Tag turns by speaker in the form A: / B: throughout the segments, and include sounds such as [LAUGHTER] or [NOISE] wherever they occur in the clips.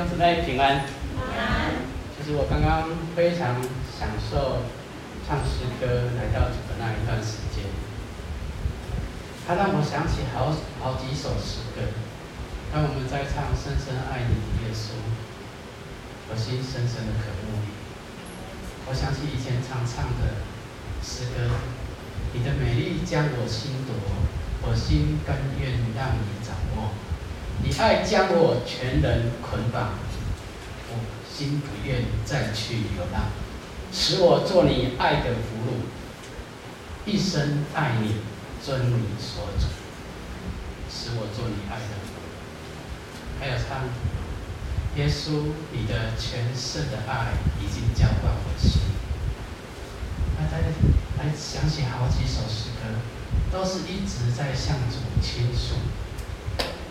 A: 弟兄姊妹平安。平安。就是我刚刚非常享受唱诗歌来到主的那一段时间，它让我想起好好几首诗歌。当我们在唱“深深爱你”的耶稣，我心深深的渴慕你。我想起以前常唱的诗歌：“你的美丽将我心夺，我心甘愿让你掌握。你爱将我全人捆绑，我心不愿再去流浪，使我做你爱的俘虏，一生爱你，遵你所嘱，使我做你爱的俘虏。”还有唱，耶稣，你的全胜的爱已经浇灌我心。那大家来想起好几首诗歌，都是一直在向主倾诉。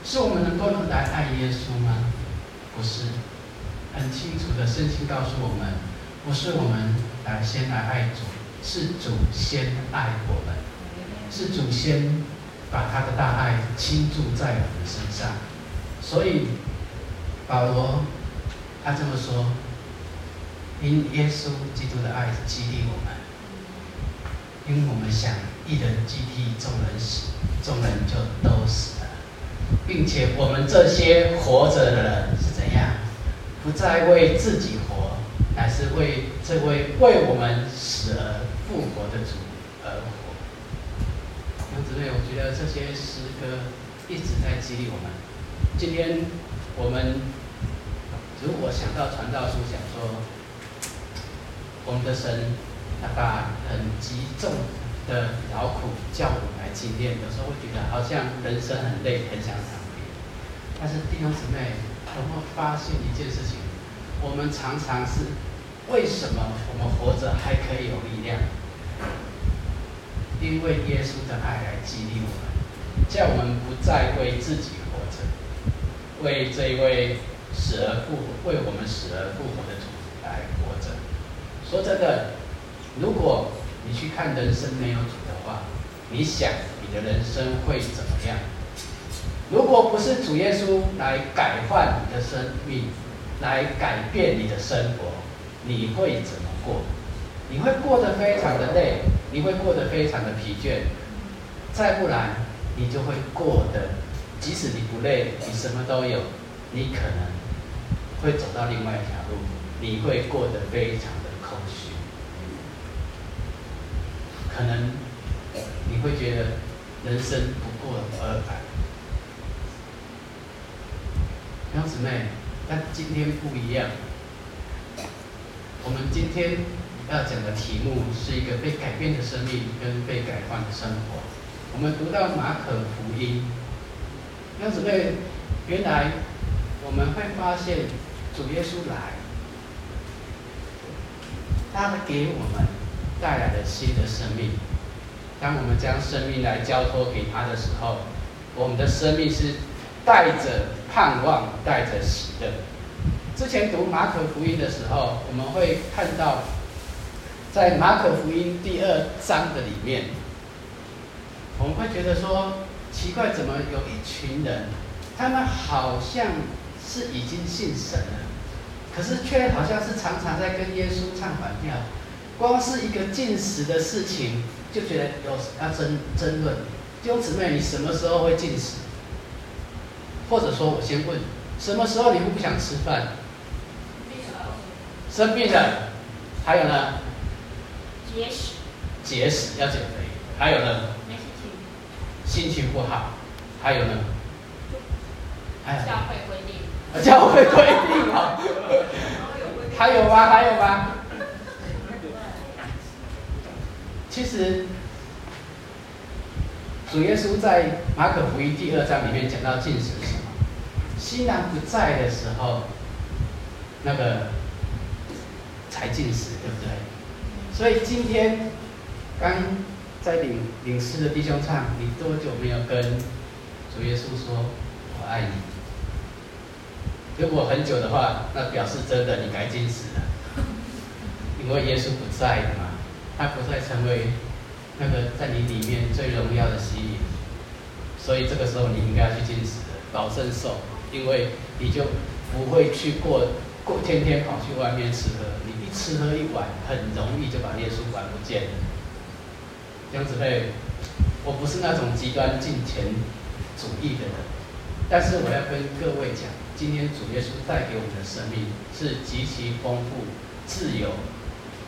A: 是我们能够来爱耶稣吗？不是，很清楚的圣经告诉我们，不是我们来先来爱主，是主先爱我们，是主先把他的大爱倾注在我们身上。所以，保罗他这么说：“因耶稣基督的爱激励我们，因为我们想一人既替众人死，众人就都死了，并且我们这些活着的人是怎样？不再为自己活，乃是为这位为我们死而复活的主而活。”弟兄姊妹，我觉得这些诗歌一直在激励我们。今天我们如果想到传道书，想说我们的神他把很极重的劳苦叫我们来经验，有时候会觉得好像人生很累，很想躺平。但是弟兄姊妹，有没有发现一件事情？我们常常是为什么我们活着还可以有力量？因为耶稣的爱来激励我们，叫我们不再为自己活着。为这一位死而复活，为我们死而复活的主来活着。说真的，如果你去看人生没有主的话，你想你的人生会怎么样？如果不是主耶稣来改换你的生命，来改变你的生活，你会怎么过？你会过得非常的累，你会过得非常的疲倦。再不然，你就会过得。即使你不累，你什么都有，你可能会走到另外一条路，你会过得非常的空虚，可能你会觉得人生不过尔尔。兄姊妹，但今天不一样，我们今天要讲的题目是一个被改变的生命跟被改换的生活。我们读到马可福音。那姊妹，原来我们会发现主耶稣来，他给我们带来了新的生命。当我们将生命来交托给他的时候，我们的生命是带着盼望，带着喜乐。之前读马可福音的时候，我们会看到，在马可福音第二章的里面，我们会觉得说。奇怪，怎么有一群人，他们好像是已经信神了，可是却好像是常常在跟耶稣唱反调。光是一个进食的事情，就觉得有要争争论。弟兄姊妹，你什么时候会进食？或者说我先问，什么时候你会不想吃饭？生病了，还有呢？节食。节食要减肥，还有呢？心情不好，还有呢？还有教会规定。[LAUGHS] 教会规定啊！还有吗？还有吗？其实，主耶稣在马可福音第二章里面讲到禁食是什么？新郎不在的时候，那个才禁食，对不对？所以今天刚。在领领诗的弟兄唱，你多久没有跟主耶稣说“我爱你”？如果很久的话，那表示真的你该禁食了，因为耶稣不在了嘛，他不再成为那个在你里面最荣耀的吸引，所以这个时候你应该要去禁食，保证受，因为你就不会去过过天天跑去外面吃喝，你一吃喝一碗，很容易就把耶稣管不见了。这样子会，我不是那种极端金钱主义的人，但是我要跟各位讲，今天主耶稣带给我们的生命是极其丰富、自由，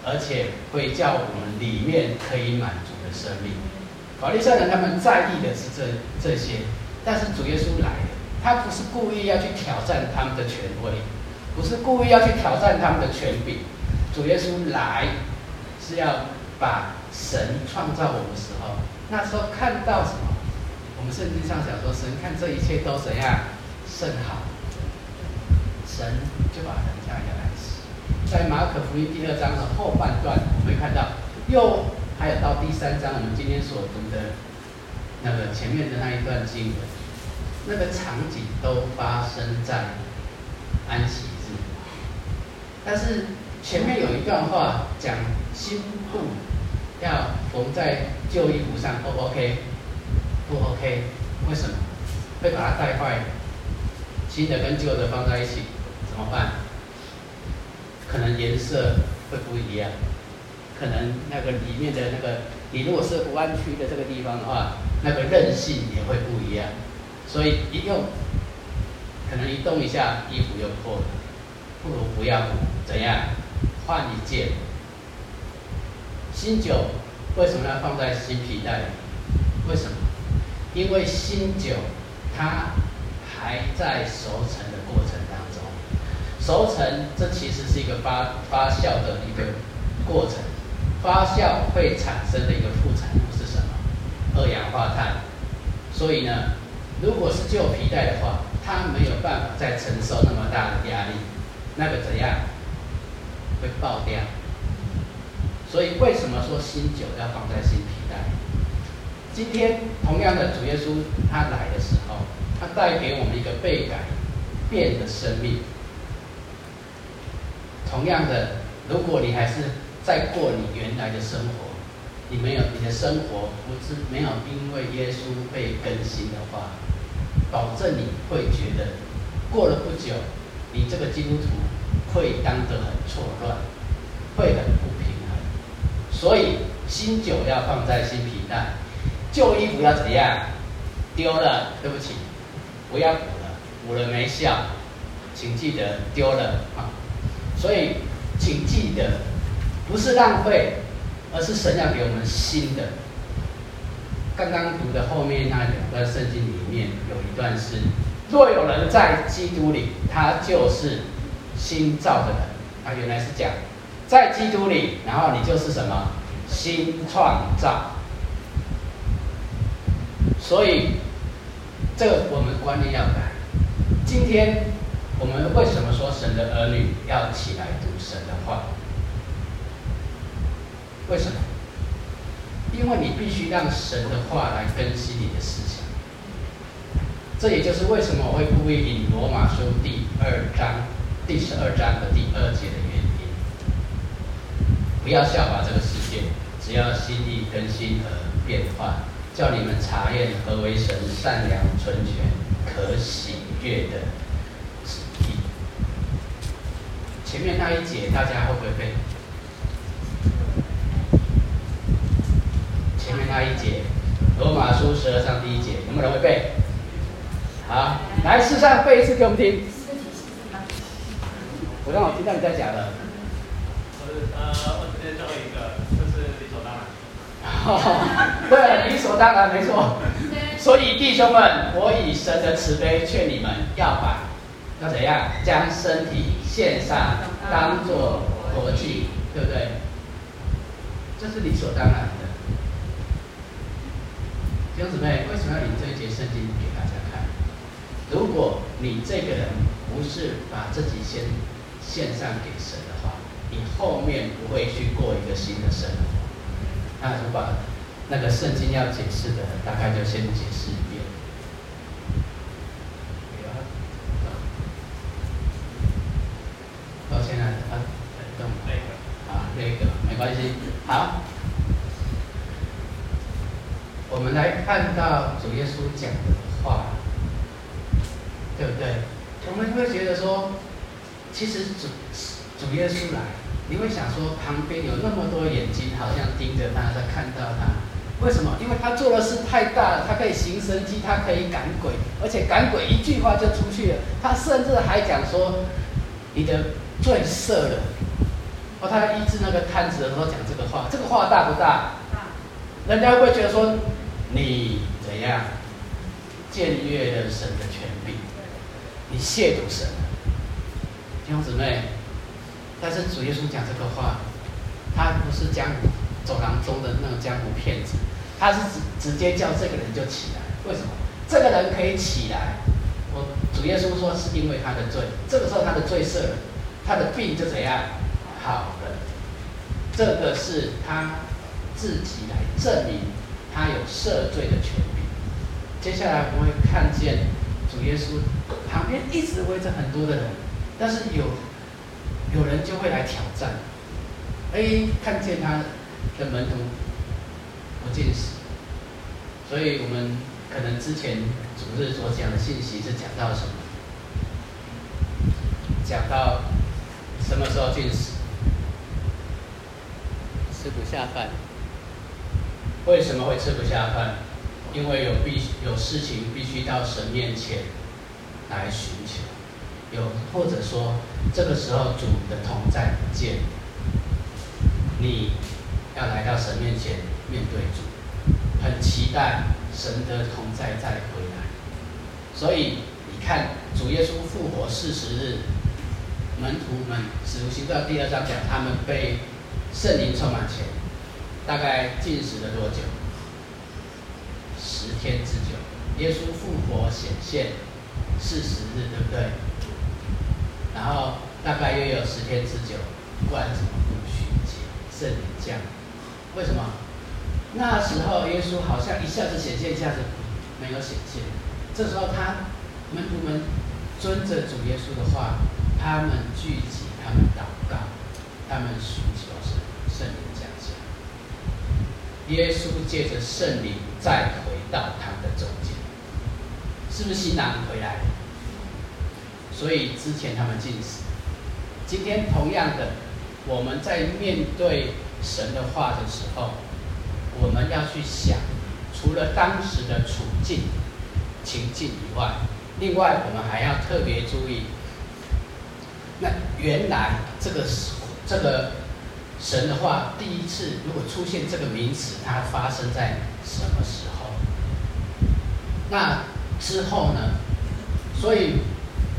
A: 而且会叫我们里面可以满足的生命。法利赛人他们在意的是这这些，但是主耶稣来了，他不是故意要去挑战他们的权威，不是故意要去挑战他们的权柄。主耶稣来是要把神创造我们时候，那时候看到什么？我们圣经上讲说，神看这一切都怎样甚好，神就把人降下来。在马可福音第二章的后半段，我们看到又。还有到第三章，我们今天所读的那个前面的那一段经文，那个场景都发生在安息日。但是前面有一段话讲新布要缝在旧衣服上，O 不 OK？不 OK？为什么？会把它带坏？新的跟旧的放在一起怎么办？可能颜色会不一样。可能那个里面的那个，你如果是不弯曲的这个地方的话，那个韧性也会不一样。所以一用，可能一动一下，衣服又破了，不如不要，怎样？换一件。新酒为什么要放在新皮袋里？为什么？因为新酒它还在熟成的过程，熟成这其实是一个发发酵的一个过程。发酵会产生的一个副产物是什么？二氧化碳。所以呢，如果是旧皮带的话，它没有办法再承受那么大的压力，那个怎样？会爆掉。所以为什么说新酒要放在新皮带？今天同样的主耶稣他来的时候，他带给我们一个被改变的生命。同样的，如果你还是在过你原来的生活，你没有你的生活不是没有因为耶稣被更新的话，保证你会觉得过了不久，你这个基督徒会当得很错乱，会很不平衡。所以新酒要放在新皮袋，旧衣服要怎样？丢了，对不起，不要补了，补了没效，请记得丢了啊。所以请记得。不是浪费，而是神要给我们新的。刚刚读的后面那两段圣经里面有一段是：若有人在基督里，他就是新造的人。他原来是讲在基督里，然后你就是什么新创造。所以这我们观念要改。今天我们为什么说神的儿女要起来读神的话？为什么？因为你必须让神的话来更新你的思想。这也就是为什么我会故意引罗马书第二章第十二章的第二节的原因。不要效法这个世界，只要心意更新而变化，叫你们查验何为神善良、纯全、可喜悦的旨意。前面那一节大家会不会背？前面那一节，罗马书十二章第一节，有没有人会背？好，来，试上背一次给我们听。我刚好听到你在讲了。呃，我直接最后一个，就是理所当然。对，理所当然，没错。所以弟兄们，我以神的慈悲劝你们，要把要怎样将身体献上，当做活祭，对不对？这是理所当然的。弟兄姊妹，为什么要领这一节圣经给大家看？如果你这个人不是把自己先献上给神的话，你后面不会去过一个新的生活。那就把那个圣经要解释的，大概就先解释啊，啊，等那个，啊，那个没关系，好。我们来看到主耶稣讲的话，对不对？我们会觉得说，其实主主耶稣来，你会想说，旁边有那么多眼睛，好像盯着他，在看到他。为什么？因为他做的事太大了，他可以行神迹，他可以赶鬼，而且赶鬼一句话就出去了。他甚至还讲说，你的罪赦了。哦，他医治那个瘫子的时候讲这个话，这个话大不大？人家会觉得说，你怎样僭越了神的权柄？你亵渎神？弟兄姊妹，但是主耶稣讲这个话，他不是江湖走廊中的那种江湖骗子，他是直直接叫这个人就起来。为什么？这个人可以起来？我主耶稣说是因为他的罪，这个时候他的罪赦了，他的病就怎样？好的，这个是他自己来证明他有赦罪的权柄。接下来我会看见主耶稣旁边一直围着很多的人，但是有有人就会来挑战。哎，看见他的门徒不禁食，所以我们可能之前主日所讲的信息是讲到什么？讲到什么时候进食？吃不下饭，为什么会吃不下饭？因为有必有事情必须到神面前来寻求，有或者说这个时候主的同在不见，你要来到神面前面对主，很期待神的同在再回来。所以你看主耶稣复活四十日，门徒们使徒行传第二章讲他们被。圣灵充满前，大概禁食了多久？十天之久。耶稣复活显现四十日，对不对？然后大概又有十天之久，关什么五旬节，圣灵降。为什么？那时候耶稣好像一下子显现，一下子没有显现。这时候他门徒们遵着主耶稣的话，他们聚集，他们祷告，他们寻求神。圣灵降下，耶稣借着圣灵再回到他们的中间，是不是新郎回来？所以之前他们进食，今天同样的，我们在面对神的话的时候，我们要去想，除了当时的处境情境以外，另外我们还要特别注意，那原来这个是这个。神的话，第一次如果出现这个名词，它发生在什么时候？那之后呢？所以，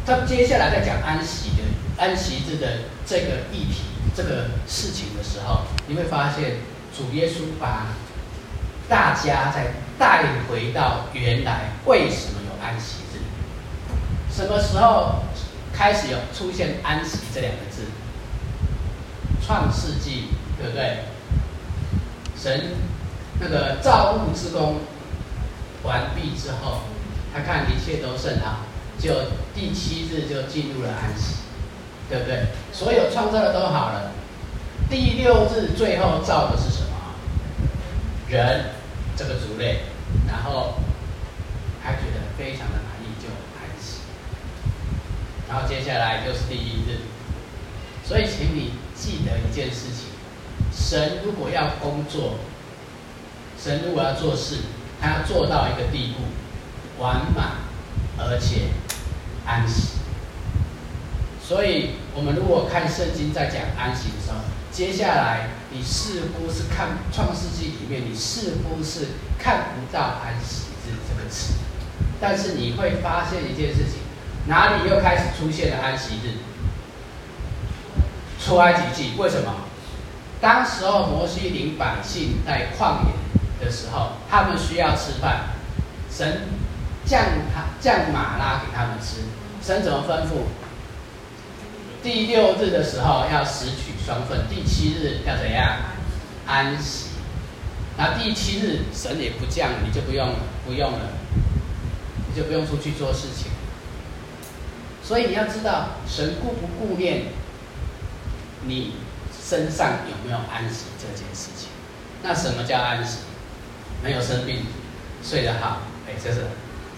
A: 他接下来在讲安息的安息日的这个议题、这个事情的时候，你会发现主耶稣把大家再带回到原来为什么有安息日？什么时候开始有出现安息这两个字？创世纪，对不对？神那个造物之功完毕之后，他看一切都甚好，就第七日就进入了安息，对不对？所有创造的都好了，第六日最后造的是什么？人这个族类，然后他觉得非常的，然后接下来就是第一日，所以请你。记得一件事情：神如果要工作，神如果要做事，他要做到一个地步，完满而且安息。所以，我们如果看圣经在讲安息的时候，接下来你似乎是看创世纪里面，你似乎是看不到安息日这个词，但是你会发现一件事情，哪里又开始出现了安息日？出埃及记为什么？当时候摩西领百姓在旷野的时候，他们需要吃饭，神降他降马拉给他们吃。神怎么吩咐？第六日的时候要拾取双份，第七日要怎样？安息。那第七日神也不降，你就不用，不用了，你就不用出去做事情。所以你要知道，神顾不顾念？你身上有没有安息这件事情？那什么叫安息？没有生病，睡得好，哎，这是，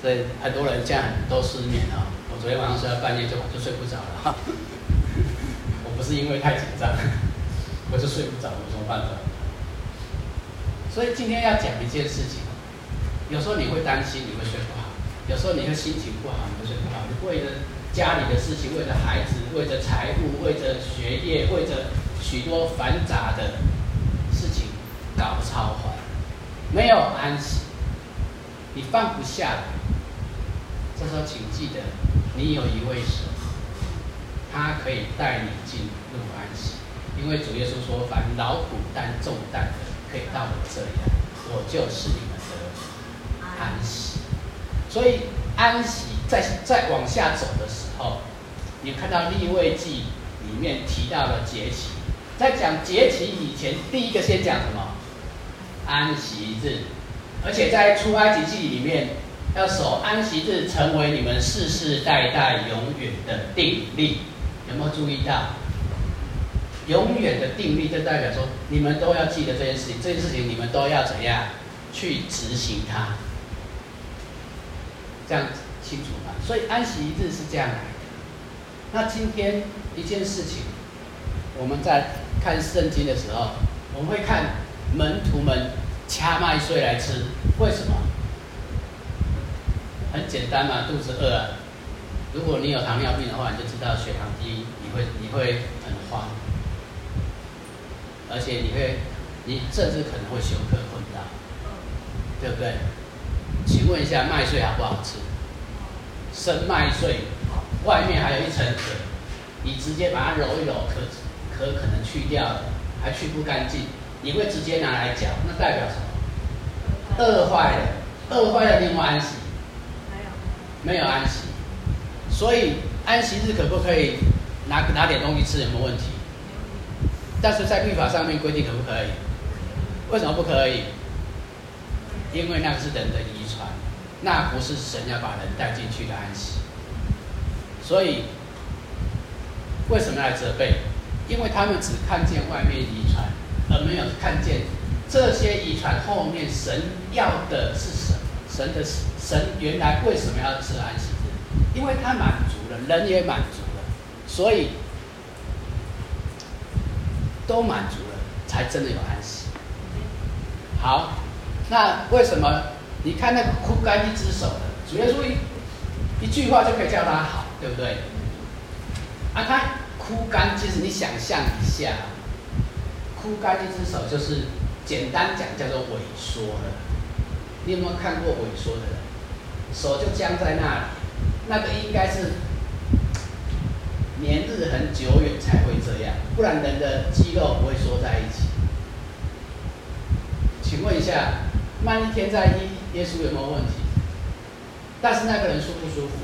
A: 所以很多人这样都失眠哦。我昨天晚上睡到半夜就就睡不着了。[LAUGHS] 我不是因为太紧张，我就睡不着，有什么办法？所以今天要讲一件事情，有时候你会担心，你会睡不好；有时候你会心情不好，你会睡不好。你为了家里的事情，为了孩子，为了财务，为了学业，为着许多繁杂的事情搞超坏，没有安息，你放不下来。这时候，请记得，你有一位神，他可以带你进入安息，因为主耶稣说：“凡劳苦担重担的。”可以到我这里来，我就是你们的安息。所以安息在再往下走的时候，你看到利未记里面提到了节期，在讲节期以前，第一个先讲什么？安息日，而且在出埃及记里面要守安息日，成为你们世世代代永远的定例。有没有注意到？永远的定力，就代表说，你们都要记得这件事情。这件事情你们都要怎样去执行它？这样子清楚吗？所以安息日是这样来的。那今天一件事情，我们在看圣经的时候，我们会看门徒们掐麦穗来吃，为什么？很简单嘛，肚子饿啊。如果你有糖尿病的话，你就知道血糖低，你会你会很慌。而且你会，你甚至可能会休克昏倒，对不对？请问一下，麦穗好不好吃？生麦穗，外面还有一层壳，你直接把它揉一揉，壳壳可能去掉了，还去不干净，你会直接拿来嚼，那代表什么？饿坏了，饿坏了，你有没安息？没有安息。所以安息日可不可以拿拿点东西吃？有没有问题？但是在律法上面规定可不可以？为什么不可以？因为那个是人的遗传，那不是神要把人带进去的安息。所以为什么要责备？因为他们只看见外面遗传，而没有看见这些遗传后面神要的是什么？神的神原来为什么要吃安息日？因为他满足了，人也满足了，所以。都满足了，才真的有安息。好，那为什么？你看那个枯干一只手的，主耶稣一一句话就可以叫他好，对不对？啊，他枯干，其实你想象一下，枯干一只手就是简单讲叫做萎缩了。你有没有看过萎缩的人？手就僵在那里，那个应该是。年日很久远才会这样，不然人的肌肉不会缩在一起。请问一下，慢一天再医，耶稣有没有问题？但是那个人舒不舒服？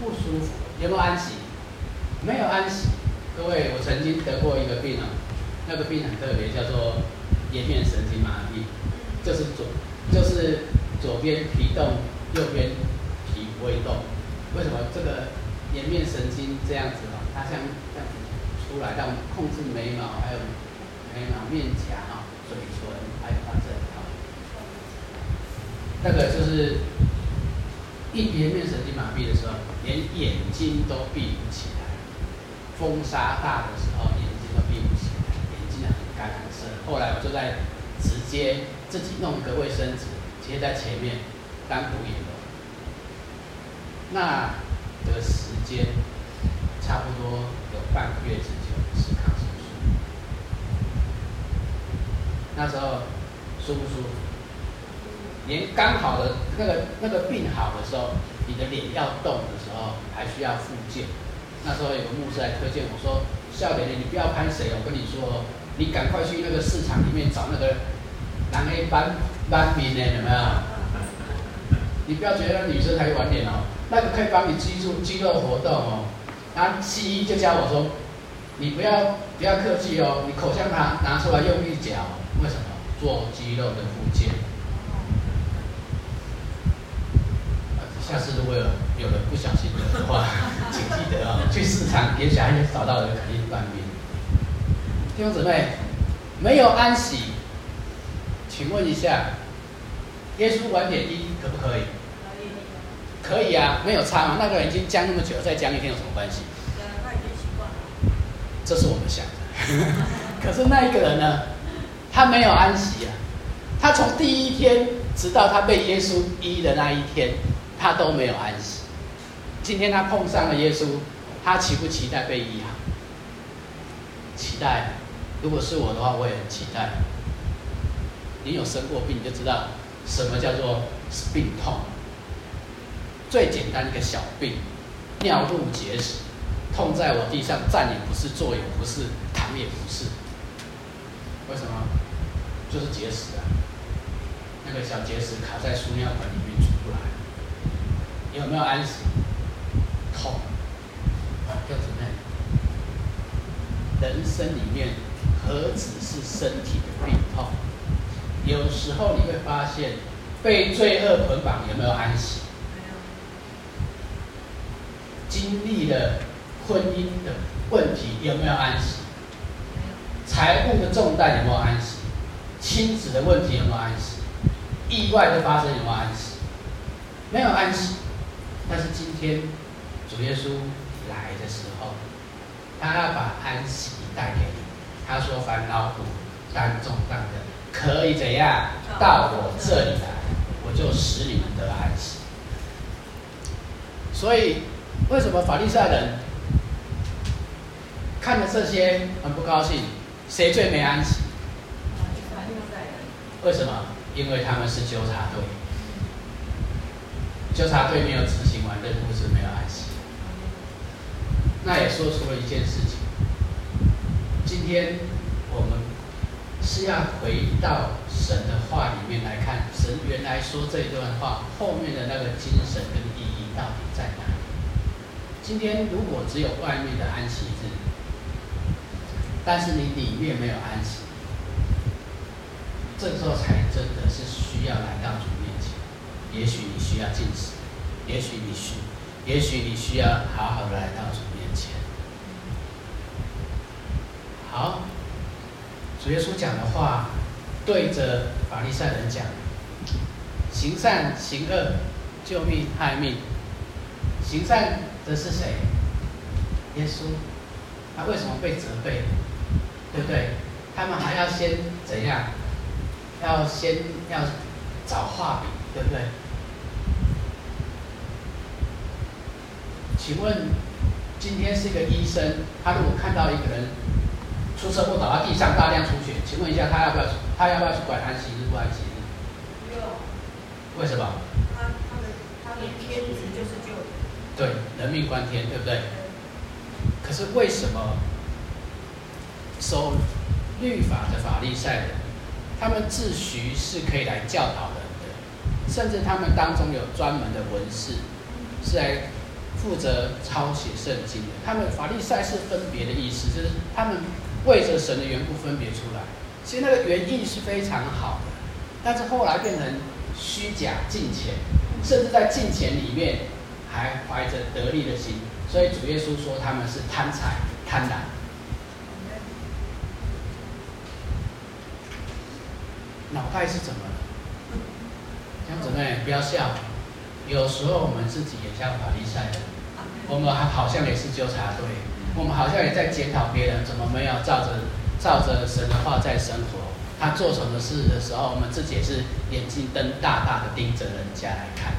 A: 不舒服。有没有安息？没有安息。各位，我曾经得过一个病啊，那个病很特别，叫做颜面神经麻痹，就是左就是左边皮动，右边皮不会动。为什么这个？颜面神经这样子啊，它像这样子出来，让控制眉毛，还有眉毛、面颊啊、嘴唇，还有它这一套。那个就是一颜面神经麻痹的时候，连眼睛都闭不起来。风沙大的时候，眼睛都闭不起来，眼睛很干很涩。后来我就在直接自己弄一个卫生纸贴在前面当补眼的。那的时间差不多有半个月之久，是抗生素。那时候舒不舒服？连刚好的那个那个病好的时候，你的脸要动的时候，还需要复健。那时候有个牧师来推荐我说：“笑脸脸，你不要拍谁，我跟你说，你赶快去那个市场里面找那个男黑斑斑比呢，有没有？你不要觉得女生才玩脸哦。”那个可以帮你肌肉肌肉活动哦，然后西医就教我说，你不要不要客气哦，你口香糖拿出来用力嚼，为什么？做肌肉的复健。下次如果有有人不小心的话，[LAUGHS] 请记得哦，去市场给小孩子找到的肯定半边。弟兄姊妹，没有安息，请问一下，耶稣晚点一可不可以？可以啊，没有差嘛。那个人已经僵那么久，再僵一天有什么关系？
B: 对啊，他已经习惯了。
A: 这是我们想的。[LAUGHS] 可是那一个人呢？他没有安息啊。他从第一天直到他被耶稣医的那一天，他都没有安息。今天他碰上了耶稣，他期不期待被医好？期待。如果是我的话，我也很期待。你有生过病，你就知道什么叫做病痛。最简单一个小病，尿路结石，痛在我地上，站也不是，坐也不是，躺也不是。为什么？就是结石啊！那个小结石卡在输尿管里面。有没有安息？痛。叫什么？人生里面何止是身体的病痛？有时候你会发现，被罪恶捆绑，有没有安息？经历了婚姻的问题，有没有安息？财务的重担有没有安息？亲子的问题有没有安息？意外的发生有没有安息？没有安息。但是今天主耶稣来的时候，他要把安息带给你。他说：“烦恼苦担重担的，可以怎样到我这里来，我就使你们得安息。”所以，为什么法利赛人看了这些很不高兴？谁最没安息？为什么？因为他们是纠察队，纠察队没有执行完任务是没有安息。那也说出了一件事情。今天我们是要回到神的话里面来看，神原来说这段话后面的那个精神跟意义到底在哪里？今天如果只有外面的安息日，但是你里面没有安息。这时候才真的是需要来到主面前。也许你需要进食，也许你需，也许你需要好好的来到主面前。好，主耶稣讲的话，对着法利赛人讲：行善行恶，救命。害命。行善的是谁？耶稣。他为什么被责备？对不对？他们还要先怎样？要先要找画笔，对不对？请问，今天是一个医生，他如果看到一个人出车祸倒在地上，大量出血，请问一下，他要不要他要不要去管安息日不安息日？不用。为什么？他他的他的天职就是救人。对，人命关天，对不对？可是为什么守律法的法利赛人？他们自诩是可以来教导人的，甚至他们当中有专门的文士，是来负责抄写圣经的。他们法利赛是分别的意思，就是他们为着神的缘故分别出来。其实那个原意是非常好的，但是后来变成虚假敬虔，甚至在敬虔里面还怀着得利的心。所以主耶稣说他们是贪财贪婪。脑袋是怎么了？兄姊妹，不要笑。有时候我们自己也像法利赛人，我们还好像也是纠察队，我们好像也在检讨别人怎么没有照着照着神的话在生活。他做什么事的时候，我们自己也是眼睛瞪大大的盯着人家来看。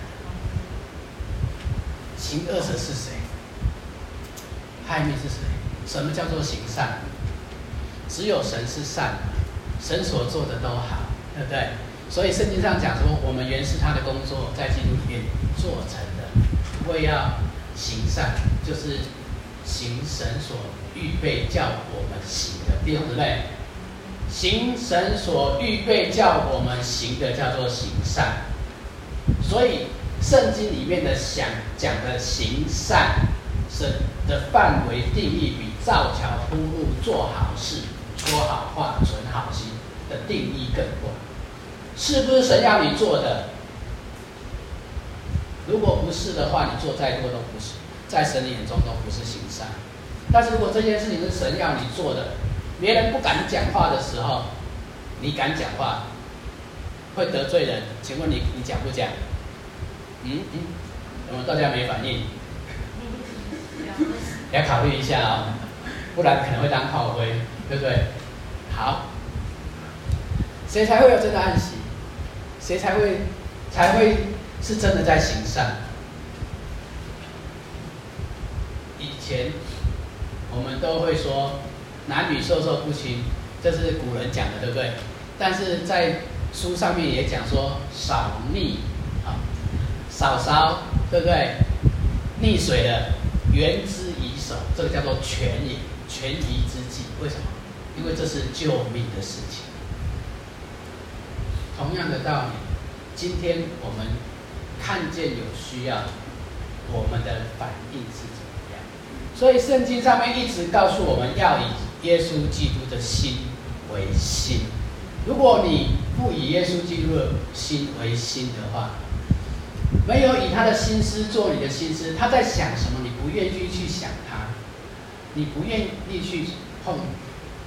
A: 行恶者是谁？害命是谁？什么叫做行善？只有神是善，神所做的都好。对不对？所以圣经上讲说，我们原是他的工作，在基督里面做成的。为要行善，就是行神所预备叫我们行的，弟兄姊妹，行神所预备叫我们行的，叫做行善。所以圣经里面的想讲的行善，神的范围定义比造桥铺路、做好事、说好话、存好心的定义更广，是不是神要你做的？如果不是的话，你做再多都不是，在神的眼中都不是行善。但是如果这件事情是神要你做的，别人不敢讲话的时候，你敢讲话，会得罪人。请问你，你讲不讲？嗯嗯，我们大家没反应，也 [LAUGHS] 要考虑一下哦，不然可能会当炮灰，对不对？好，谁才会有真的安息？谁才会才会是真的在行善？以前我们都会说男女授受不亲，这是古人讲的，对不对？但是在书上面也讲说少溺啊，少烧，对不对？溺水的，援之以手，这个叫做权也，权宜之计。为什么？因为这是救命的事情。同样的道理，今天我们看见有需要，我们的反应是怎么样？所以圣经上面一直告诉我们要以耶稣基督的心为心。如果你不以耶稣基督的心为心的话，没有以他的心思做你的心思，他在想什么，你不愿意去想他，你不愿意去碰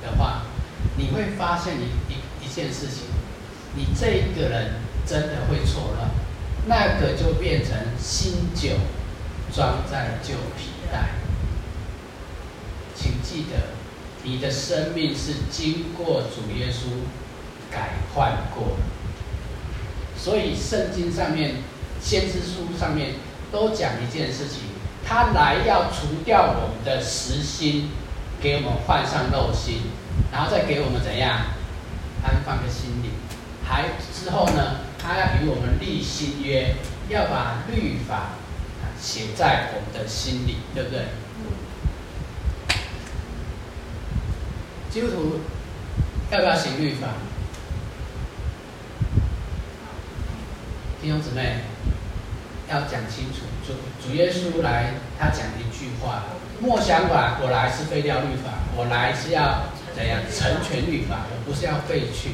A: 的话，你会发现一一一件事情，你这一个人真的会错乱，那个就变成新酒装在旧皮袋。请记得，你的生命是经过主耶稣改换过，所以圣经上面、先知书上面都讲一件事情，他来要除掉我们的实心，给我们换上肉心，然后再给我们怎样？安放个心灵，还之后呢，他要与我们立新约，要把律法写在我们的心里，对不对？基督徒要不要行律法？弟兄姊妹，要讲清楚。主主耶稣来，他讲一句话：莫想法，我来是废掉律法，我来是要怎样成全律法，我不是要废去。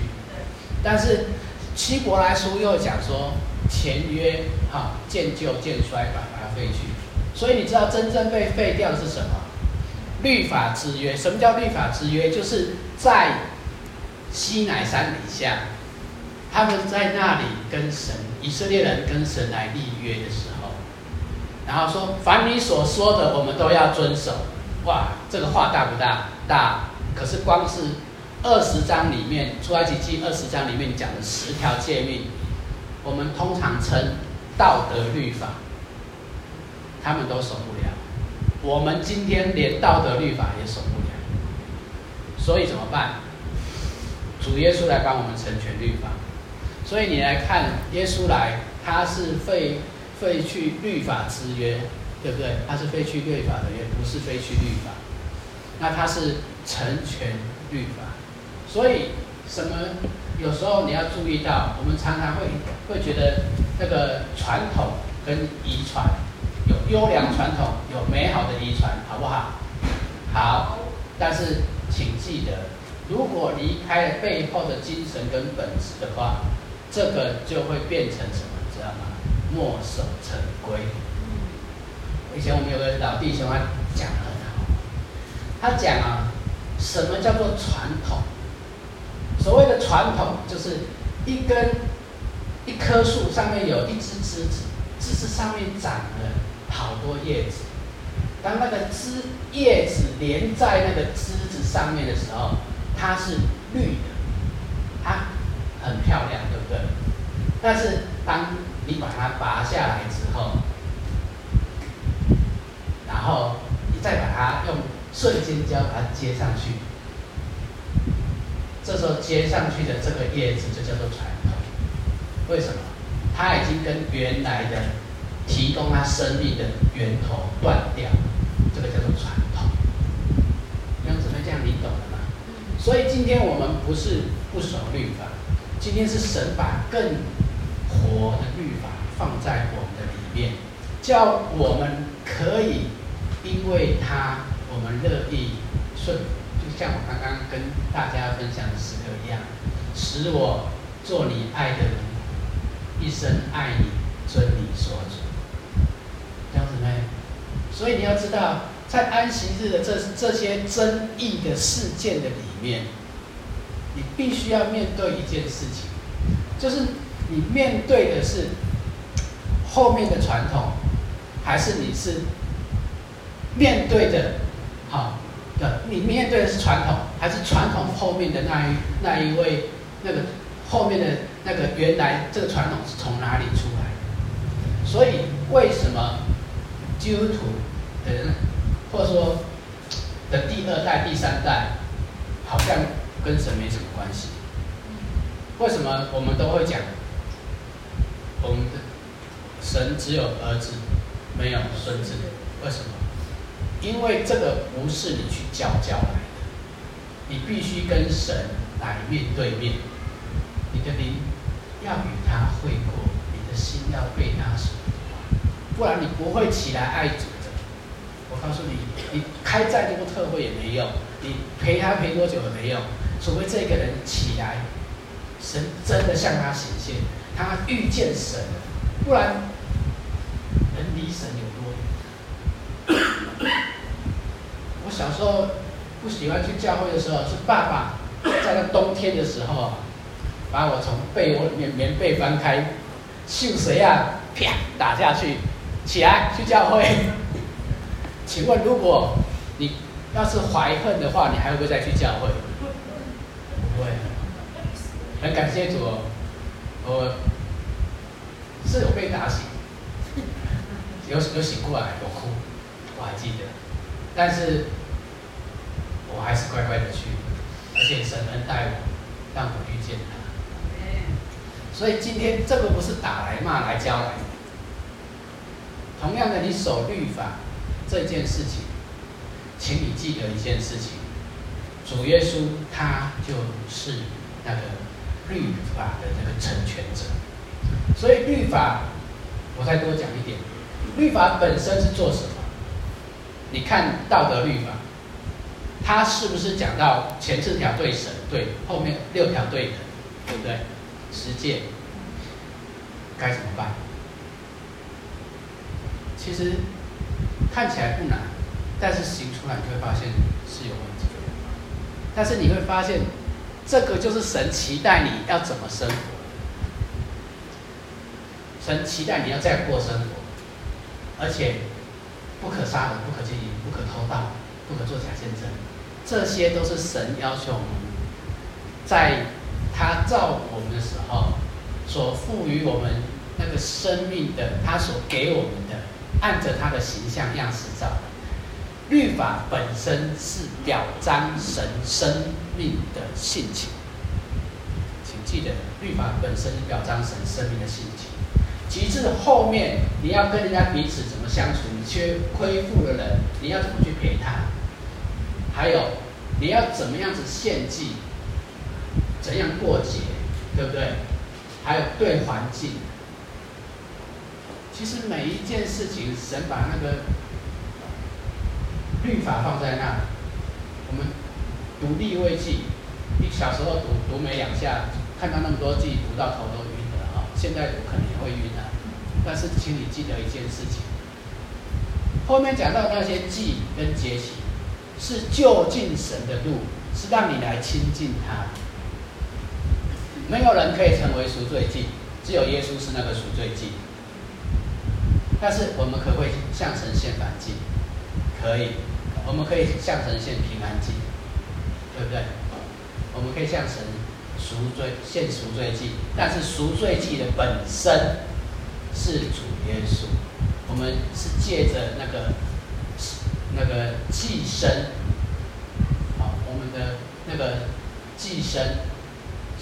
A: 但是希伯来书又讲说，前约哈渐旧渐衰，把把它废去。所以你知道真正被废掉的是什么？律法之约。什么叫律法之约？就是在西乃山底下。他们在那里跟神，以色列人跟神来立约的时候，然后说：“凡你所说的，我们都要遵守。”哇，这个话大不大？大。可是光是二十章里面，出埃及记二十章里面讲的十条诫命，我们通常称道德律法，他们都守不了。我们今天连道德律法也守不了，所以怎么办？主耶稣来帮我们成全律法。所以你来看，耶稣来，他是废废去律法之约，对不对？他是废去律法的约，不是废去律法。那他是成全律法。所以什么？有时候你要注意到，我们常常会会觉得那个传统跟遗传有优良传统，有美好的遗传，好不好？好。但是请记得，如果离开了背后的精神跟本质的话，这个就会变成什么，知道吗？墨守成规。以前我们有个老弟兄，他讲得很好。他讲啊，什么叫做传统？所谓的传统，就是一根一棵树上面有一只枝子，枝子上面长了好多叶子。当那个枝叶子连在那个枝子上面的时候，它是绿的，它很漂亮。对不对但是，当你把它拔下来之后，然后你再把它用瞬间胶把它接上去，这时候接上去的这个叶子就叫做传统。为什么？它已经跟原来的提供它生命的源头断掉，这个叫做传统。这样子会这样，你懂了吗？所以今天我们不是不守律法，今天是神把更活的律法放在我们的里面，叫我们可以因为他，我们乐意顺服，就像我刚刚跟大家分享的诗歌一样，使我做你爱的人，一生爱你，遵你所主。这样子呢？所以你要知道，在安息日的这这些争议的事件的里面，你必须要面对一件事情，就是。你面对的是后面的传统，还是你是面对的好你面对的是传统，还是传统后面的那一那一位那个后面的那个原来这个传统是从哪里出来的？所以为什么基督徒的人，或者说的第二代、第三代，好像跟神没什么关系？为什么我们都会讲我们的神只有儿子，没有孙子？为什么？因为这个不是你去教教来的，你必须跟神来面对面，你的灵要与他会过，你的心要被他所不然你不会起来爱主的。我告诉你，你开再多特会也没用，你陪他陪多久也没用，除非这个人起来。神真的向他显现，他遇见神了，不然人离神有？我小时候不喜欢去教会的时候，是爸爸在那冬天的时候，把我从被窝里面棉被翻开，秀谁啊？啪打下去，起来去教会。[LAUGHS] 请问，如果你要是怀恨的话，你还会不会再去教会？不会。很感谢主哦，我是有被打醒，[LAUGHS] 有有醒过来，有哭，我还记得，但是我还是乖乖的去，而且神恩待我，让我遇见他。所以今天这个不是打来骂来教来的。同样的，你守律法这件事情，请你记得一件事情，主耶稣他就是那个。律法的那个成全者，所以律法，我再多讲一点，律法本身是做什么？你看道德律法，它是不是讲到前四条对神对，后面六条对人，对不对？实践该怎么办？其实看起来不难，但是行出来你会发现是有问题的。但是你会发现。这个就是神期待你要怎么生活，神期待你要再过生活，而且不可杀人、不可奸淫、不可偷盗、不可作假见证，这些都是神要求我们，在他造我们的时候所赋予我们那个生命的，他所给我们的，按着他的形象样式造的。律法本身是表彰神生命的性情，请记得，律法本身是表彰神生命的性情。其次，后面你要跟人家彼此怎么相处，你缺亏负的人，你要怎么去陪他？还有，你要怎么样子献祭，怎样过节，对不对？还有对环境，其实每一件事情，神把那个。律法放在那，我们读利未记，你小时候读读没两下，看到那么多记，读到头都！现在可能也会晕啊。但是请你记得一件事情，后面讲到那些记跟节期，是就近神的路，是让你来亲近他。没有人可以成为赎罪祭，只有耶稣是那个赎罪祭。但是我们可不可以向神献燔祭？可以。我们可以向神献平安祭，对不对？我们可以向神赎罪献赎罪祭，但是赎罪祭的本身是主耶稣，我们是借着那个那个祭牲，好，我们的那个祭牲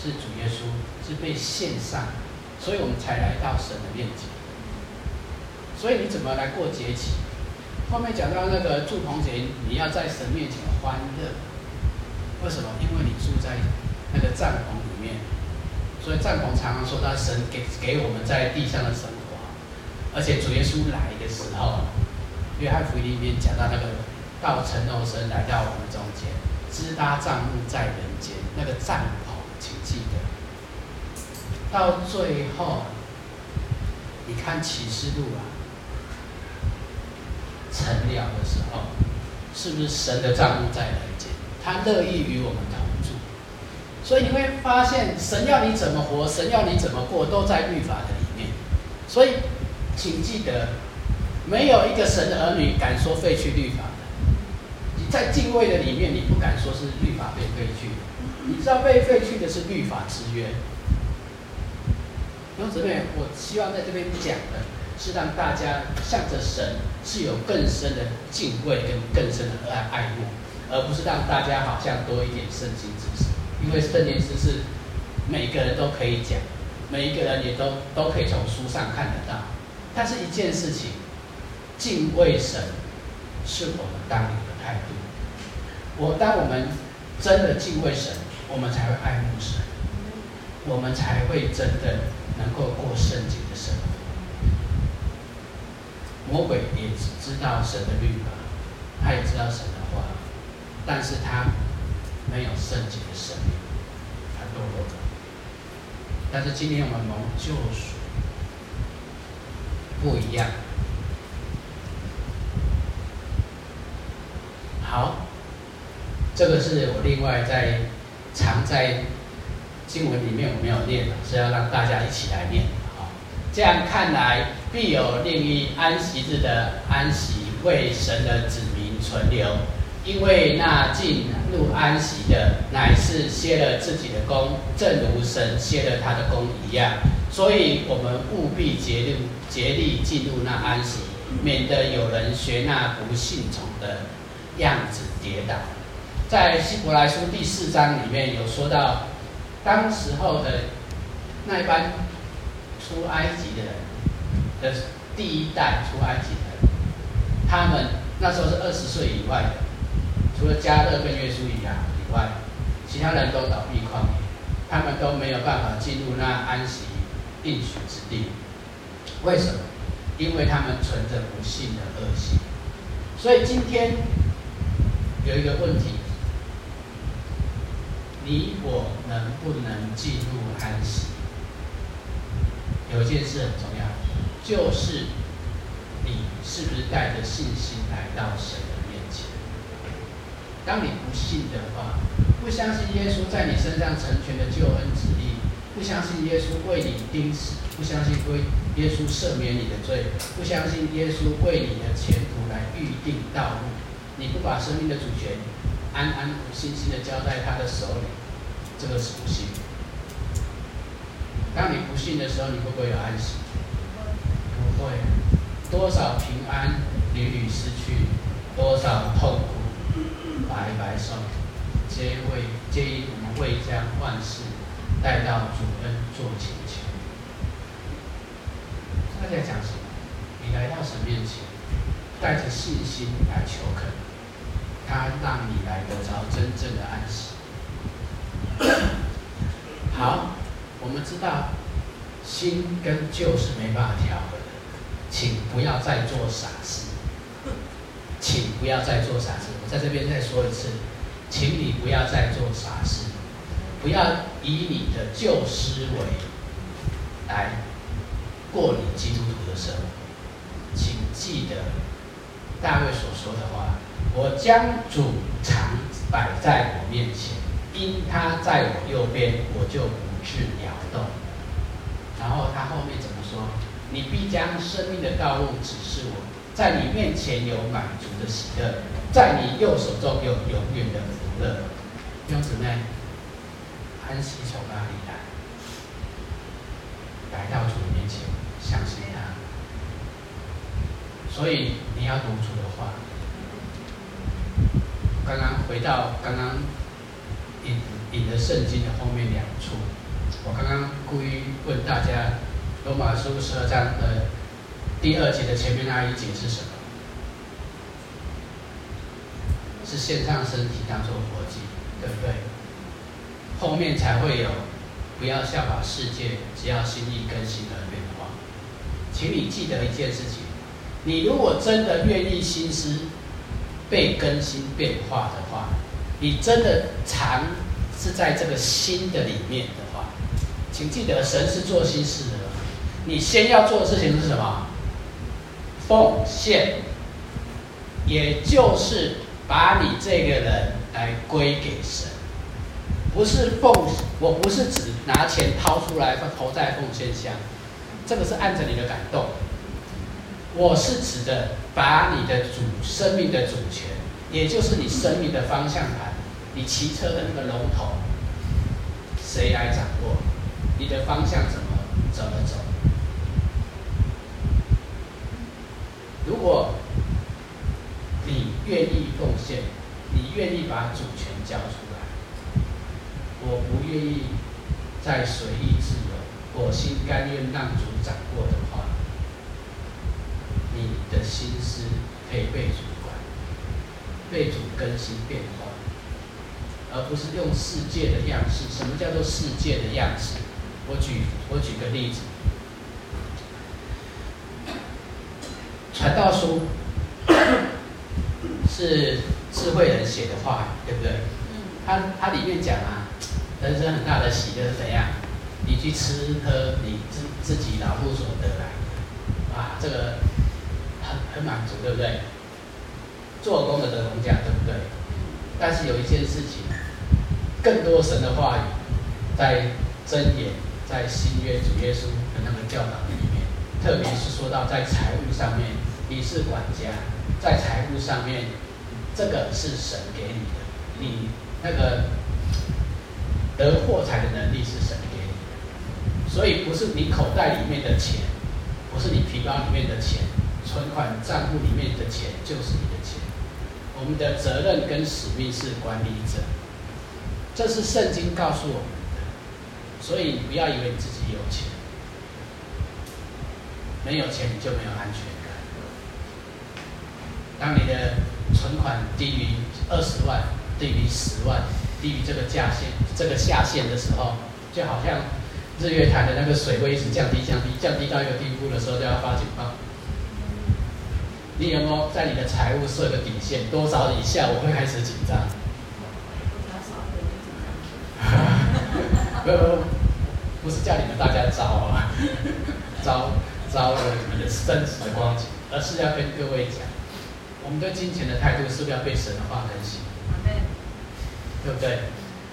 A: 是主耶稣，是被献上，所以我们才来到神的面前。所以你怎么来过节期？后面讲到那个住棚节，你要在神面前欢乐。为什么？因为你住在那个帐篷里面，所以帐篷常常说到神给给我们在地上的生活。而且主耶稣来的时候，约翰福音里面讲到那个道成肉身来到我们中间，支搭帐幕在人间，那个帐篷，请记得。到最后，你看启示录啊。成了的时候，是不是神的帐幕在人间？他乐意与我们同住，所以你会发现，神要你怎么活，神要你怎么过，都在律法的里面。所以，请记得，没有一个神的儿女敢说废去律法的。你在敬畏的里面，你不敢说是律法被废去的。你知道被废去的是律法之约。弟兄姊妹，我希望在这边讲的是让大家向着神是有更深的敬畏跟更深的爱爱慕，而不是让大家好像多一点圣经知识。因为圣经知识每个人都可以讲，每一个人也都都可以从书上看得到。但是一件事情，敬畏神是我们当有的态度。我当我们真的敬畏神，我们才会爱慕神，我们才会真的。能够过圣洁的生活，魔鬼也知道神的律法，他也知道神的话，但是他没有圣洁的生命，他堕落了。但是今天我们蒙救赎，不一样。好，这个是我另外在藏在。经文里面我没有念，是要让大家一起来念。好，这样看来，必有另一安息日的安息为神的子民存留，因为那进入安息的，乃是歇了自己的工，正如神歇了他的工一样。所以，我们务必竭力竭力进入那安息，免得有人学那不信从的样子跌倒。在希伯来书第四章里面有说到。当时候的那一班出埃及的人的第一代出埃及的人，他们那时候是二十岁以外的，除了加勒跟约书亚以外，其他人都倒闭旷野，他们都没有办法进入那安息应许之地。为什么？因为他们存着不信的恶习。所以今天有一个问题。你我能不能进入安息？有一件事很重要，就是你是不是带着信心来到神？当你不信的话，不相信耶稣在你身上成全的救恩旨意，不相信耶稣为你钉死，不相信归耶稣赦免你的罪，不相信耶稣为你的前途来预定道路，你不把生命的主权安安心心的交在他的手里。这个是不信。当你不信的时候，你会不会有安息？不会。多少平安屡屡失去，多少痛苦白白受，皆为皆因我们未将万事带到主恩做请求。他在讲什么？你来到神面前，带着信心来求恳，他让你来得着真正的安息。好，我们知道新跟旧是没办法调和的，请不要再做傻事，请不要再做傻事。在这边再说一次，请你不要再做傻事，不要以你的旧思维来过你基督徒的生活。请记得大卫所说的话：“我将主常摆在我面前。”因他在我右边，我就不致摇动。然后他后面怎么说？你必将生命的道路指示我，在你面前有满足的喜乐，在你右手中有永远的福乐。弟兄姊妹，安息从哪里来？来到主面前，相信他。所以你要读主的话。刚刚回到刚刚。引引的圣经的后面两处，我刚刚故意问大家，罗马书十二章的第二节的前面那一节是什么？是线上身体当做活祭，对不对？后面才会有，不要效法世界，只要心意更新而变化。请你记得一件事情，你如果真的愿意心思被更新变化的话。你真的常是在这个新的里面的话，请记得神是做新事的。你先要做的事情是什么？奉献，也就是把你这个人来归给神，不是奉，我不是指拿钱掏出来投在奉献箱，这个是按着你的感动。我是指的把你的主生命的主权，也就是你生命的方向盘，你骑车的那个龙头，谁来掌握？你的方向怎么怎么走？如果愿意奉献，你愿意把主权交出来，我不愿意再随意自由，我心甘愿让主掌握的话，你的心思可以被主管，被主更新变化，而不是用世界的样式。什么叫做世界的样式？我举我举个例子，传道书是智慧人写的话，对不对？他他里面讲啊，人生很大的喜乐是怎样？你去吃喝，你自自己劳碌所得来的，啊，这个。很很满足，对不对？做工的得工价，对不对？但是有一件事情，更多神的话语，在箴言，在新约主耶稣的那个教导里面，特别是说到在财务上面，你是管家，在财务上面，这个是神给你的，你那个得货财的能力是神给你的，所以不是你口袋里面的钱，不是你皮包里面的钱。存款账户里面的钱就是你的钱。我们的责任跟使命是管理者，这是圣经告诉我们的。所以不要以为你自己有钱，没有钱你就没有安全感。当你的存款低于二十万、低于十万、低于这个价线、这个下限的时候，就好像日月潭的那个水位一直降低、降低、降低到一个地步的时候，就要发警报。你有没有在你的财务设个底线？多少以下我会开始紧张？[LAUGHS] 不不不是叫你们大家招啊，[LAUGHS] 招招了你的升值的光景，而是要跟各位讲，我们对金钱的态度是不是要对神的话更新？对不对？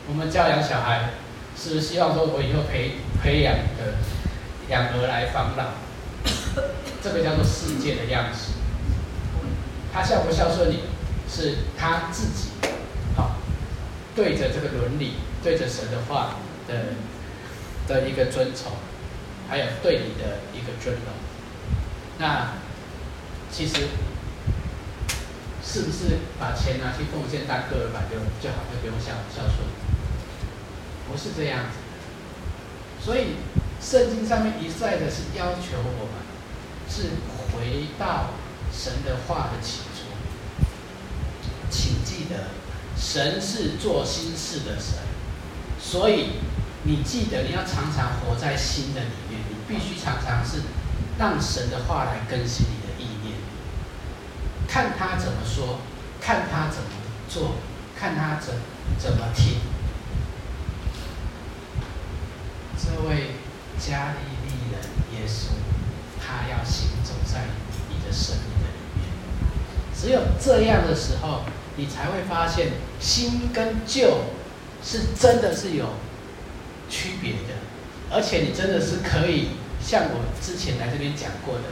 A: 我们教养小孩，是希望说我以后培培养的养儿来防老？[COUGHS] 这个叫做世界的样子。他孝不孝顺你，是他自己，好，对着这个伦理，对着神的话的的一个尊崇，还有对你的一个尊重。那其实是不是把钱拿去奉献当个人版就就好，就不用孝孝顺？不是这样子的。所以圣经上面一再的是要求我们是回到。神的话的起初，请记得，神是做新事的神，所以你记得你要常常活在新的里面，你必须常常是让神的话来更新你，看他怎么说，看他怎么做，看他怎怎么听。这位加利利人耶稣，他要行走在你的生命的里面。只有这样的时候，你才会发现新跟旧是真的是有区别的，而且你真的是可以像我之前来这边讲过的，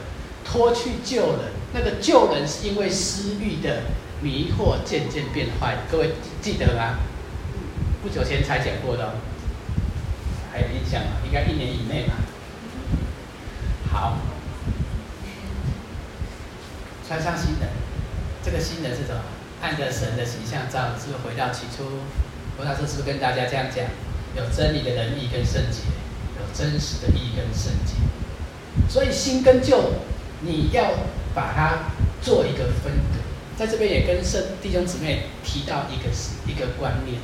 A: 脱去旧人。那个旧人是因为私欲的迷惑渐渐变坏，各位记得吗？不久前才讲过的，还有印象吗？应该一年以内吧。好，穿上新的。这个新的是什么？按着神的形象造，是不是回到起初？罗老师是不是跟大家这样讲？有真理的仁义跟圣洁，有真实的义跟圣洁。所以新跟旧，你要把它做一个分隔。在这边也跟圣弟兄姊妹提到一个一个观念：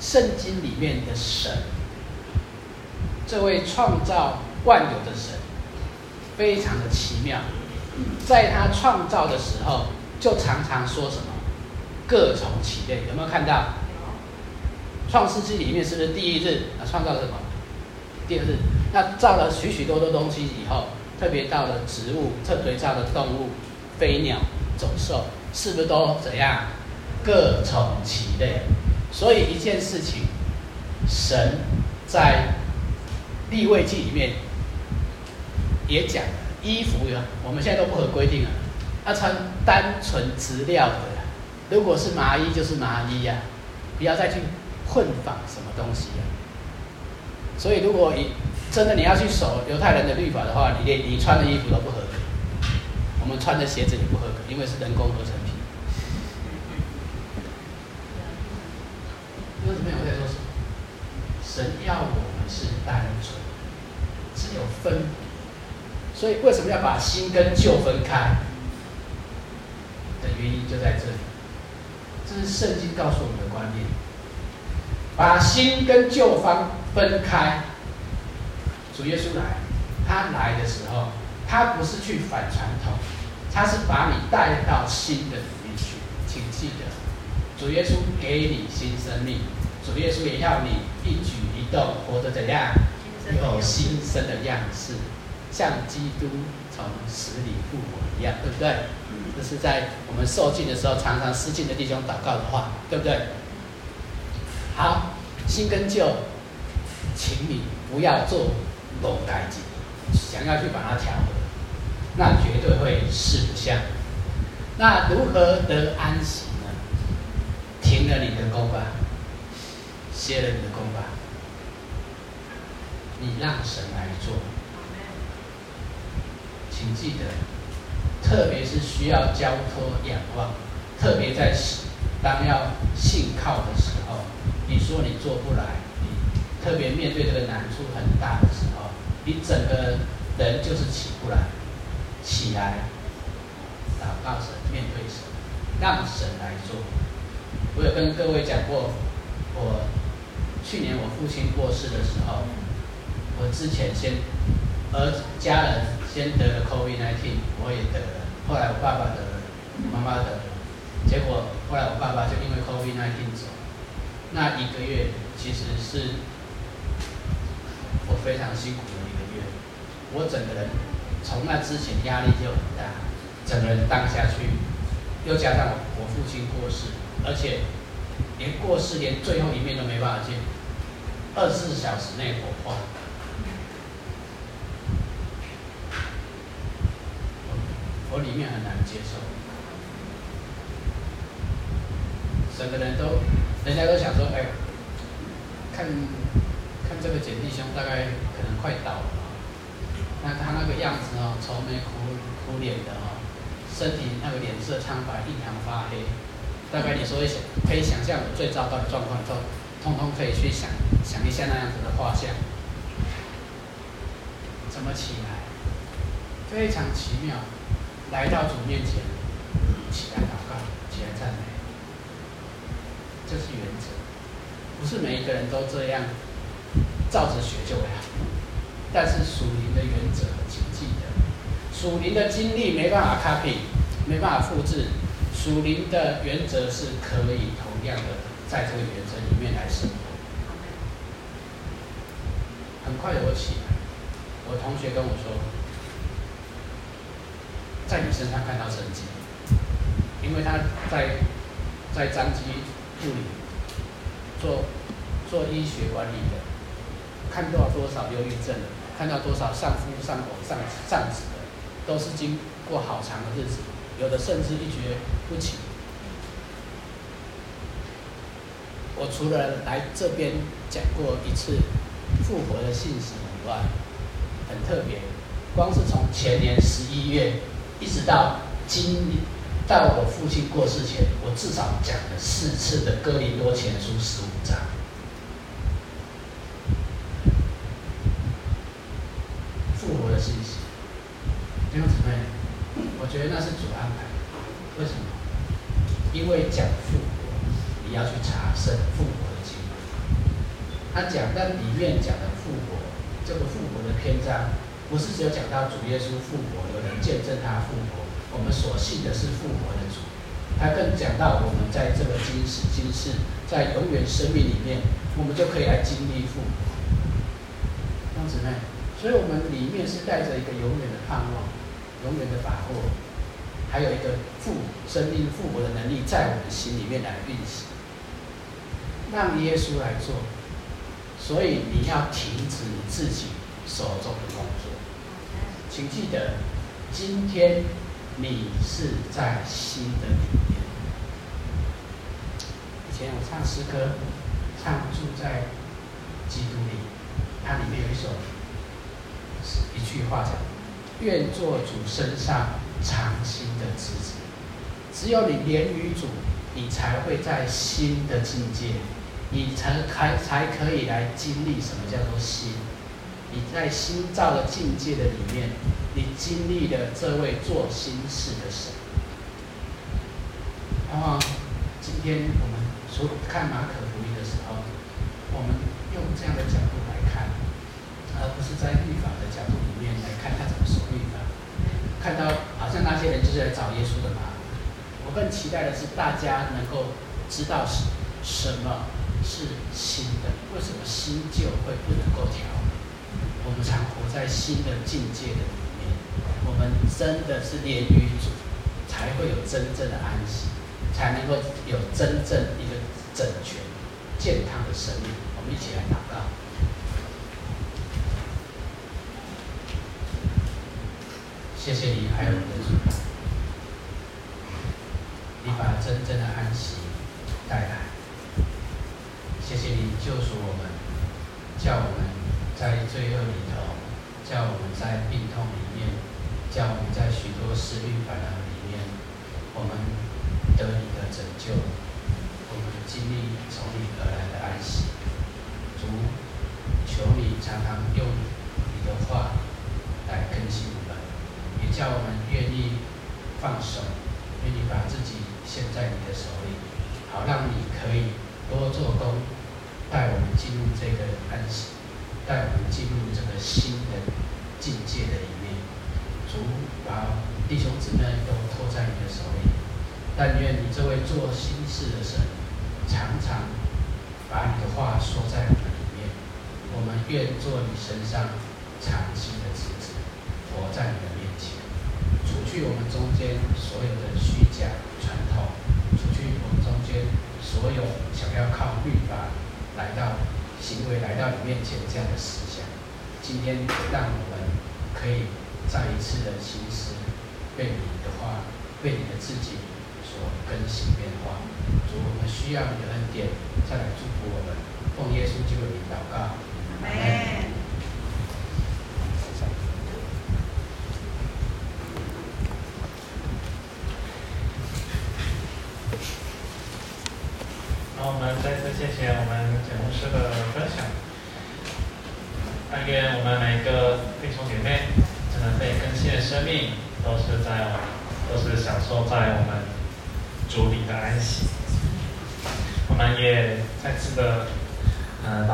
A: 圣经里面的神，这位创造万有的神，非常的奇妙。在他创造的时候。就常常说什么各从其类，有没有看到？创世纪里面是不是第一日啊创造了什么？第二日，那造了许许多多东西以后，特别到了植物，特别造了动物、飞鸟、走兽，是不是都怎样？各从其类。所以一件事情，神在立位记里面也讲，衣服呀，我们现在都不合规定了，要穿单纯质料的，如果是麻衣就是麻衣呀，不要再去混纺什么东西呀。所以如果你真的你要去守犹太人的律法的话，你连你穿的衣服都不合格，我们穿的鞋子也不合格，因为是人工合成品。为什么我在说什么？神要我们是单纯，只有分。所以为什么要把新跟旧分开？的原因就在这里。这是圣经告诉我们的观念。把新跟旧方分开。主耶稣来，他来的时候，他不是去反传统，他是把你带到新的里面去。请记得，主耶稣给你新生命，主耶稣也要你一举一动活得怎样？有新生的样式，像基督从死里复活一样，对不对？这是在我们受尽的时候，常常失敬的弟兄祷告的话，对不对？好，新跟旧，请你不要做漏改进，想要去把它调和，那绝对会四不像。那如何得安息呢？停了你的工吧，歇了你的工吧，你让神来做。请记得，特别是需要交托仰望，特别在当要信靠的时候，你说你做不来，你特别面对这个难处很大，你整个人就是起不来，起来，祷告神，面对神，让神来做。我有跟各位讲过，我去年我父亲过世的时候，我之前先儿家人先得了 COVID-19，我也得了，后来我爸爸得了，妈妈得了，结果后来我爸爸就因为 COVID-19 走。那一个月其实是我非常辛苦，我整个人从那之前压力就很大，整个人荡下去，又加上我父亲过世，而且连过世连最后一面都没办法见，二十四小时内火化，我我里面很难接受，整个人都。人家都想说，哎，看，看这个简弟兄大概可能快倒了，那他那个样子哦，愁眉苦苦脸的哦，身体那个脸色苍白，印堂发黑，大概你说一想，可以想象我最糟糕的状况，都通通可以去想想一下那样子的画像，怎么起来？非常奇妙，来到主面前，起来祷告，起来赞美。这是原则，不是每一个人都这样照着学就会好。但是属灵的原则，请记得，属灵的经历没办法 copy，没办法复制。属灵的原则是可以同样的在这个原则里面来生活。很快，我起来，我同学跟我说，在你身上看到神迹，因为他在在张基。助理做做医学管理的，看到多少忧郁症的，看到多少上夫上吼上上子的，都是经过好长的日子，有的甚至一蹶不起。我除了来这边讲过一次复活的信息以外，很特别，光是从前年十一月一直到今年。到我父亲过世前，我至少讲了四次的《哥林多前书》十五章，复活的信息。弟兄姊妹，我觉得那是主安排。为什么？因为讲复活，你要去查圣复活的经文。他讲那里面讲的复活，这个复活的篇章，不是只有讲到主耶稣复活，有人见证他复活。我们所信的是复活的主，他更讲到我们在这个今时今世，在永远生命里面，我们就可以来经历复活。这样子呢，所以我们里面是带着一个永远的盼望，永远的把握，还有一个复生命复活的能力在我们心里面来运行，让耶稣来做。所以你要停止你自己手中的工作，请记得。今天你是在新的里面。以前我唱诗歌，唱住在基督里，它里面有一首一句话讲：愿做主身上长新的枝子。只有你连于主，你才会在新的境界，你才才才可以来经历什么叫做心。你在心造的境界的里面，你经历了这位做心事的神。然后今天我们所看马可福音的时候，我们用这样的角度来看，而不是在律法的角度里面来看他怎么说律法，看到像那些人就是来找耶稣的嘛。我更期待的是大家能够知道什什么是新的，为什么新旧会不能够调。我们常活在新的境界的里面，我们真的是连于主，才会有真正的安息，才能够有真正一个整全、健康的生命。我们一起来祷告。谢谢你，爱我们的主，你把真正的安息带来。谢谢你救赎我们，叫我们。在罪恶里头，叫我们在病痛里面，叫我们在许多思虑烦恼里面，我们得你的拯救，我们经历从你而来的安息。主，求你常常用你的话来更新，也叫我们愿意放手，愿意把自己献在你的手里，好让你可以多做工，带我们进入这个安息。带我们进入这个新的境界的里面，主把弟兄姊妹都托在你的手里。但愿你这位做心事的神，常常把你的话说在我们里面。我们愿做你身上长新的子子，活在你的，除去我们中间所有的虚假传统，除去我们中间所有想要靠律法来到。行为来到你面前这样的思想，今天让我们可以再一次的心思被你的话，被你的自己所更新变化。主，我们需要你的恩典，再来祝福我们。奉耶稣基督的名祷告。
C: 我们再次谢谢我们简牧师的分享。但愿我们每一个弟兄姐妹，真的被更新的生命，都是在，都是享受在我们主里的安息。我们也再次的，呃，把。